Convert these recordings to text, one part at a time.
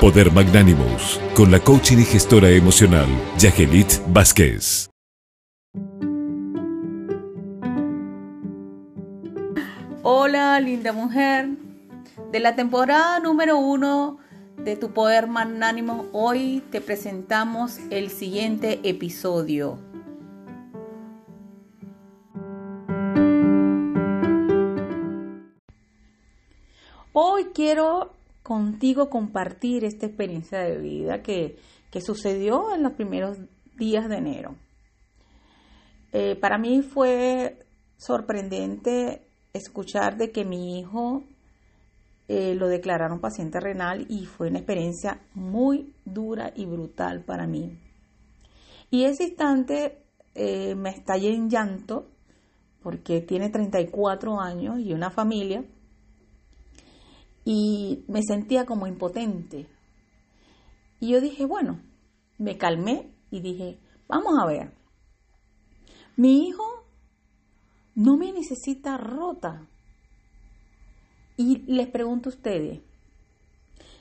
Poder Magnánimos, con la coaching y gestora emocional, Yagelit Vázquez. Hola, linda mujer. De la temporada número uno de Tu Poder Magnánimo, hoy te presentamos el siguiente episodio. Hoy quiero contigo compartir esta experiencia de vida que, sucedió en los primeros días de enero. Eh, para mí fue sorprendente escuchar de que mi hijo eh, lo declararon paciente renal y fue una experiencia muy dura y brutal para mí. Y ese instante eh, me estallé en llanto porque tiene 34 años y una familia y me sentía como impotente. Y yo dije, bueno, me calmé y dije, vamos a ver, mi hijo no me necesita rota. Y les pregunto a ustedes,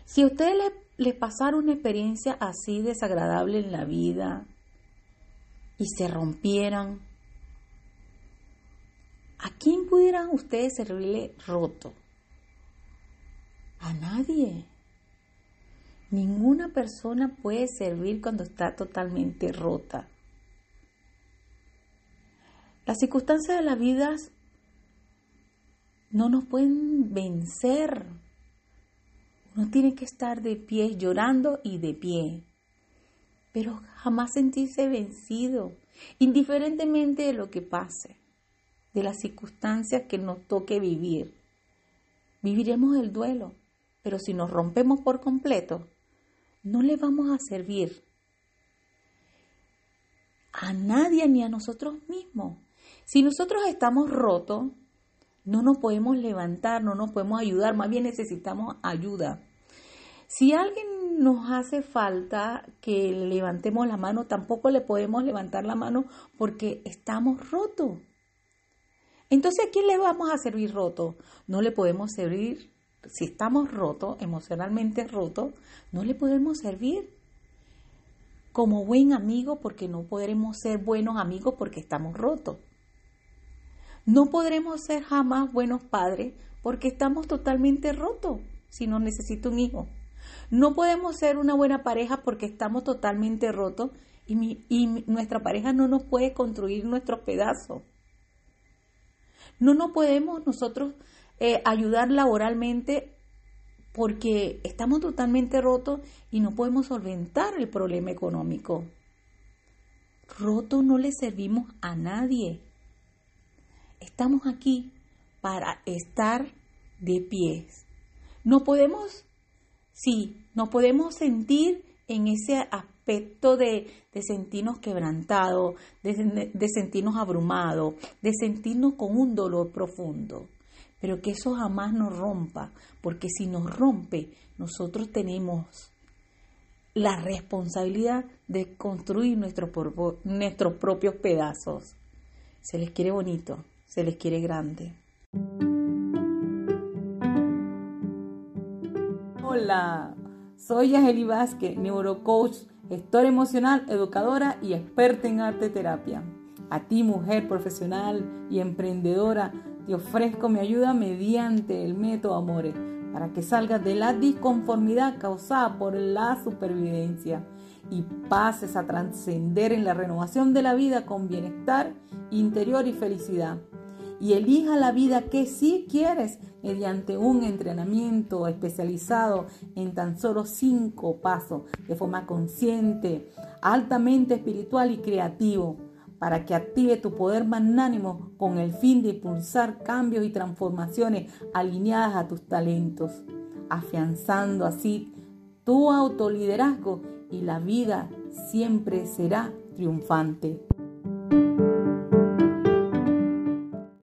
si a ustedes les, pasara una experiencia así desagradable en la vida y se rompieran, ¿a quién pudieran ustedes servirle roto? A nadie. Ninguna persona puede servir cuando está totalmente rota. Las circunstancias de la vida no nos pueden vencer. Uno tiene que estar de pie, llorando y de pie, pero jamás sentirse vencido, indiferentemente de lo que pase, de las circunstancias que nos toque vivir. Viviremos el duelo, pero si nos rompemos por completo, no le vamos a servir a nadie ni a nosotros mismos. Si nosotros estamos rotos, no nos podemos levantar, no nos podemos ayudar, más bien necesitamos ayuda. Si alguien nos hace falta que levantemos la mano, tampoco le podemos levantar la mano porque estamos rotos. Entonces, ¿a quién le vamos a servir roto? No le podemos servir si estamos rotos, emocionalmente rotos, no le podemos servir como buen amigo porque no podremos ser buenos amigos porque estamos rotos. No podremos ser jamás buenos padres porque estamos totalmente rotos si no necesito un hijo. No podemos ser una buena pareja porque estamos totalmente rotos y, y nuestra pareja no nos puede construir nuestros pedazos. No nos podemos nosotros eh, ayudar laboralmente porque estamos totalmente rotos y no podemos solventar el problema económico. Roto no le servimos a nadie. Estamos aquí para estar de pies. No podemos, sí, no podemos sentir en ese aspecto de, sentirnos quebrantados, de sentirnos abrumados, de sentirnos con un dolor profundo pero que eso jamás nos rompa, porque si nos rompe, nosotros tenemos la responsabilidad de construir nuestros, propios pedazos. Se les quiere bonito, se les quiere grande. Hola, soy Angeli Vázquez, neurocoach, gestora emocional, educadora y experta en arte terapia. A ti, mujer profesional y emprendedora, te ofrezco mi ayuda mediante el método Amore para que salgas de la disconformidad causada por la supervivencia y pases a trascender en la renovación de la vida con bienestar interior y felicidad. Y elija la vida que sí quieres mediante un entrenamiento especializado en tan solo cinco pasos de forma consciente, altamente espiritual y creativo para que active tu poder magnánimo con el fin de impulsar cambios y transformaciones alineadas a tus talentos, afianzando así tu autoliderazgo y la vida siempre será triunfante.